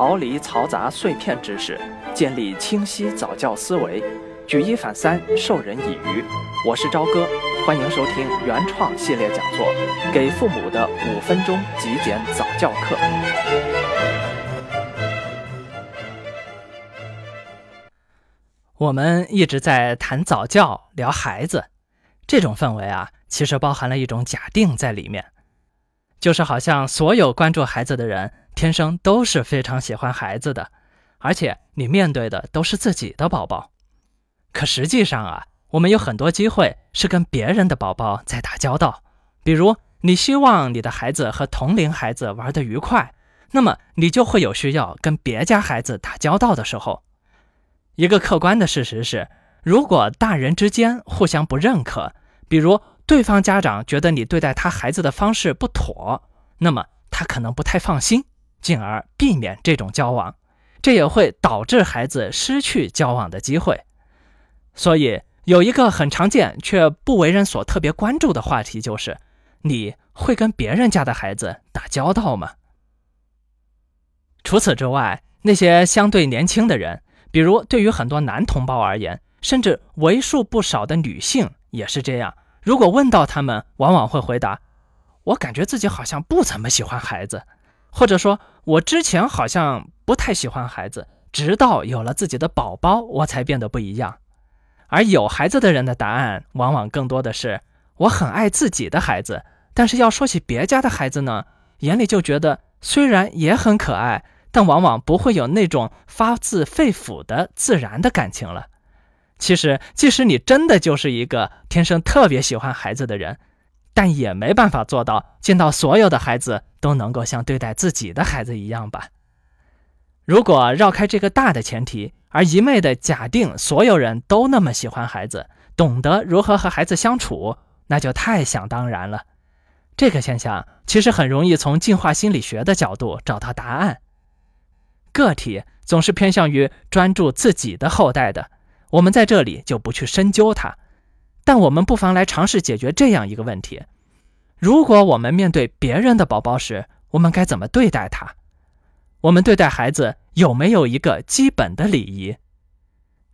逃离嘈杂碎片知识，建立清晰早教思维，举一反三，授人以渔。我是朝哥，欢迎收听原创系列讲座《给父母的五分钟极简早教课》。我们一直在谈早教，聊孩子，这种氛围啊，其实包含了一种假定在里面，就是好像所有关注孩子的人。天生都是非常喜欢孩子的，而且你面对的都是自己的宝宝。可实际上啊，我们有很多机会是跟别人的宝宝在打交道。比如，你希望你的孩子和同龄孩子玩得愉快，那么你就会有需要跟别家孩子打交道的时候。一个客观的事实是，如果大人之间互相不认可，比如对方家长觉得你对待他孩子的方式不妥，那么他可能不太放心。进而避免这种交往，这也会导致孩子失去交往的机会。所以，有一个很常见却不为人所特别关注的话题，就是你会跟别人家的孩子打交道吗？除此之外，那些相对年轻的人，比如对于很多男同胞而言，甚至为数不少的女性也是这样。如果问到他们，往往会回答：“我感觉自己好像不怎么喜欢孩子。”或者说，我之前好像不太喜欢孩子，直到有了自己的宝宝，我才变得不一样。而有孩子的人的答案，往往更多的是我很爱自己的孩子，但是要说起别家的孩子呢，眼里就觉得虽然也很可爱，但往往不会有那种发自肺腑的自然的感情了。其实，即使你真的就是一个天生特别喜欢孩子的人。但也没办法做到见到所有的孩子都能够像对待自己的孩子一样吧？如果绕开这个大的前提，而一昧的假定所有人都那么喜欢孩子，懂得如何和孩子相处，那就太想当然了。这个现象其实很容易从进化心理学的角度找到答案。个体总是偏向于专注自己的后代的，我们在这里就不去深究它。但我们不妨来尝试解决这样一个问题：如果我们面对别人的宝宝时，我们该怎么对待他？我们对待孩子有没有一个基本的礼仪？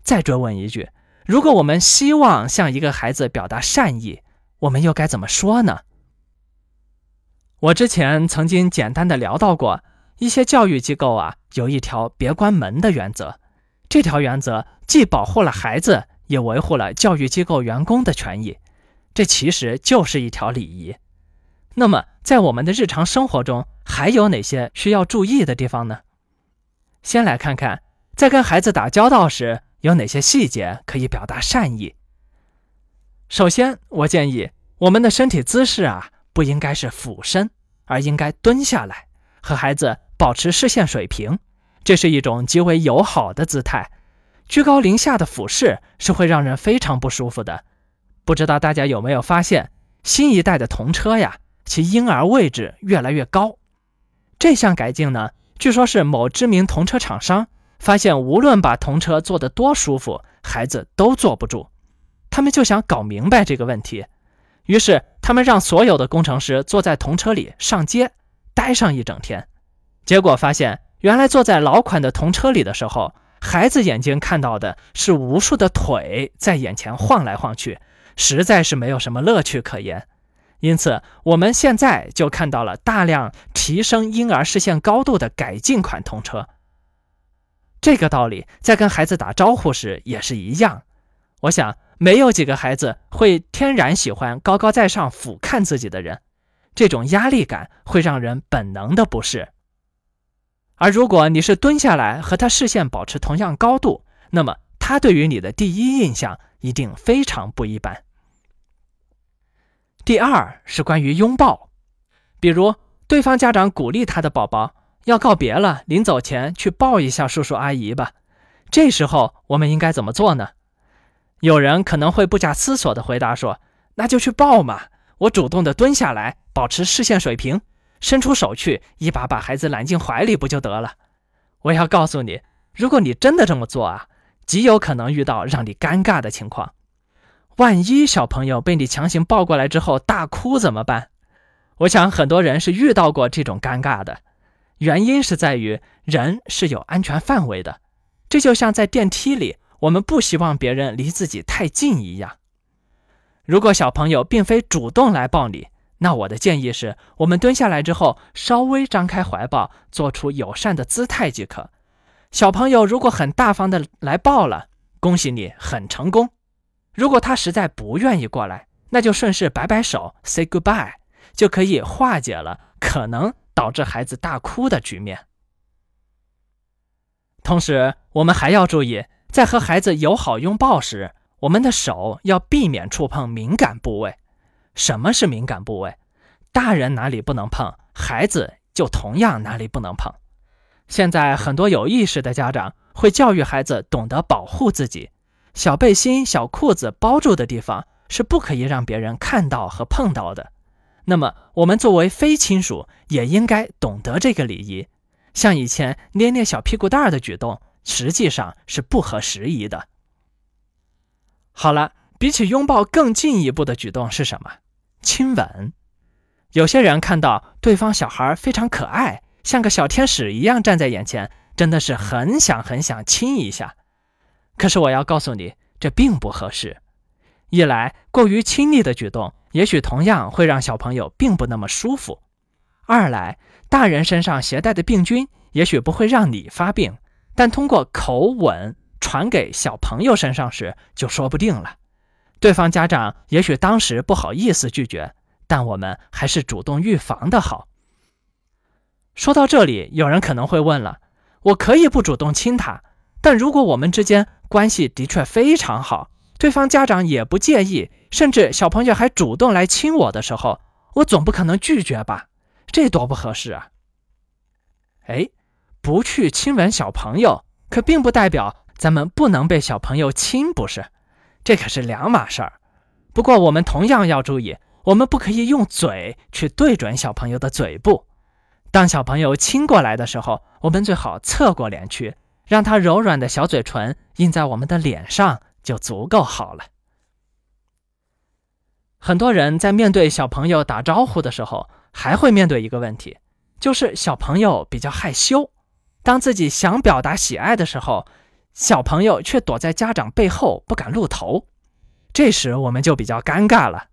再追问一句：如果我们希望向一个孩子表达善意，我们又该怎么说呢？我之前曾经简单的聊到过，一些教育机构啊，有一条别关门的原则。这条原则既保护了孩子。也维护了教育机构员工的权益，这其实就是一条礼仪。那么，在我们的日常生活中，还有哪些需要注意的地方呢？先来看看，在跟孩子打交道时，有哪些细节可以表达善意。首先，我建议我们的身体姿势啊，不应该是俯身，而应该蹲下来，和孩子保持视线水平，这是一种极为友好的姿态。居高临下的俯视是会让人非常不舒服的。不知道大家有没有发现，新一代的童车呀，其婴儿位置越来越高。这项改进呢，据说是某知名童车厂商发现，无论把童车坐得多舒服，孩子都坐不住。他们就想搞明白这个问题，于是他们让所有的工程师坐在童车里上街，待上一整天。结果发现，原来坐在老款的童车里的时候，孩子眼睛看到的是无数的腿在眼前晃来晃去，实在是没有什么乐趣可言。因此，我们现在就看到了大量提升婴儿视线高度的改进款童车。这个道理在跟孩子打招呼时也是一样。我想，没有几个孩子会天然喜欢高高在上俯瞰自己的人，这种压力感会让人本能的不适。而如果你是蹲下来和他视线保持同样高度，那么他对于你的第一印象一定非常不一般。第二是关于拥抱，比如对方家长鼓励他的宝宝要告别了，临走前去抱一下叔叔阿姨吧。这时候我们应该怎么做呢？有人可能会不假思索地回答说：“那就去抱嘛，我主动地蹲下来，保持视线水平。”伸出手去，一把把孩子揽进怀里不就得了？我要告诉你，如果你真的这么做啊，极有可能遇到让你尴尬的情况。万一小朋友被你强行抱过来之后大哭怎么办？我想很多人是遇到过这种尴尬的。原因是在于人是有安全范围的，这就像在电梯里，我们不希望别人离自己太近一样。如果小朋友并非主动来抱你，那我的建议是，我们蹲下来之后，稍微张开怀抱，做出友善的姿态即可。小朋友如果很大方的来抱了，恭喜你很成功。如果他实在不愿意过来，那就顺势摆摆手，say goodbye，就可以化解了可能导致孩子大哭的局面。同时，我们还要注意，在和孩子友好拥抱时，我们的手要避免触碰敏感部位。什么是敏感部位？大人哪里不能碰，孩子就同样哪里不能碰。现在很多有意识的家长会教育孩子懂得保护自己，小背心、小裤子包住的地方是不可以让别人看到和碰到的。那么，我们作为非亲属也应该懂得这个礼仪。像以前捏捏小屁股蛋儿的举动，实际上是不合时宜的。好了，比起拥抱更进一步的举动是什么？亲吻。有些人看到对方小孩非常可爱。像个小天使一样站在眼前，真的是很想很想亲一下。可是我要告诉你，这并不合适。一来，过于亲昵的举动，也许同样会让小朋友并不那么舒服；二来，大人身上携带的病菌，也许不会让你发病，但通过口吻传给小朋友身上时，就说不定了。对方家长也许当时不好意思拒绝，但我们还是主动预防的好。说到这里，有人可能会问了：我可以不主动亲他，但如果我们之间关系的确非常好，对方家长也不介意，甚至小朋友还主动来亲我的时候，我总不可能拒绝吧？这多不合适啊！哎，不去亲吻小朋友，可并不代表咱们不能被小朋友亲，不是？这可是两码事儿。不过我们同样要注意，我们不可以用嘴去对准小朋友的嘴部。当小朋友亲过来的时候，我们最好侧过脸去，让他柔软的小嘴唇印在我们的脸上，就足够好了。很多人在面对小朋友打招呼的时候，还会面对一个问题，就是小朋友比较害羞。当自己想表达喜爱的时候，小朋友却躲在家长背后不敢露头，这时我们就比较尴尬了。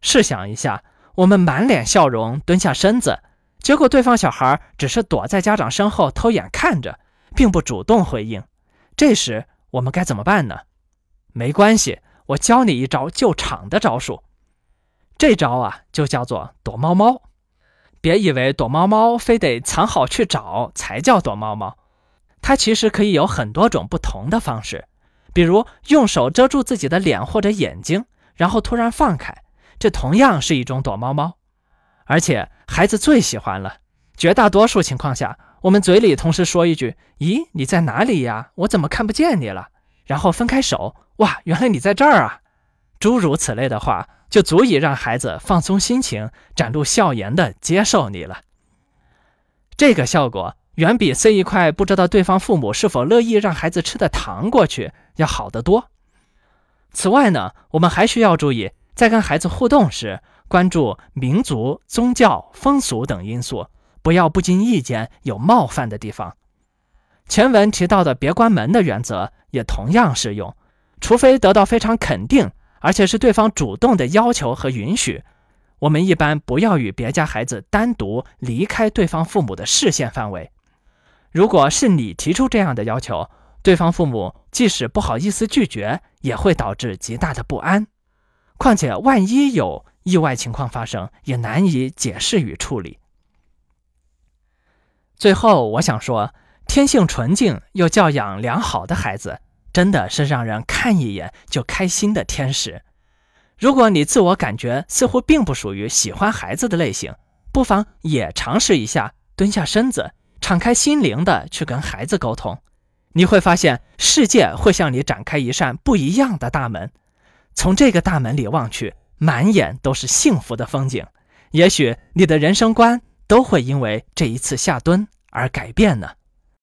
试想一下，我们满脸笑容蹲下身子。结果，对方小孩只是躲在家长身后偷眼看着，并不主动回应。这时，我们该怎么办呢？没关系，我教你一招救场的招数。这招啊，就叫做躲猫猫。别以为躲猫猫非得藏好去找才叫躲猫猫，它其实可以有很多种不同的方式。比如，用手遮住自己的脸或者眼睛，然后突然放开，这同样是一种躲猫猫。而且孩子最喜欢了。绝大多数情况下，我们嘴里同时说一句：“咦，你在哪里呀？我怎么看不见你了？”然后分开手，“哇，原来你在这儿啊！”诸如此类的话，就足以让孩子放松心情，展露笑颜地接受你了。这个效果远比塞一块不知道对方父母是否乐意让孩子吃的糖过去要好得多。此外呢，我们还需要注意，在跟孩子互动时。关注民族、宗教、风俗等因素，不要不经意间有冒犯的地方。前文提到的“别关门”的原则也同样适用，除非得到非常肯定，而且是对方主动的要求和允许，我们一般不要与别家孩子单独离开对方父母的视线范围。如果是你提出这样的要求，对方父母即使不好意思拒绝，也会导致极大的不安。况且，万一有……意外情况发生，也难以解释与处理。最后，我想说，天性纯净又教养良好的孩子，真的是让人看一眼就开心的天使。如果你自我感觉似乎并不属于喜欢孩子的类型，不妨也尝试一下蹲下身子，敞开心灵的去跟孩子沟通。你会发现，世界会向你展开一扇不一样的大门。从这个大门里望去。满眼都是幸福的风景，也许你的人生观都会因为这一次下蹲而改变呢。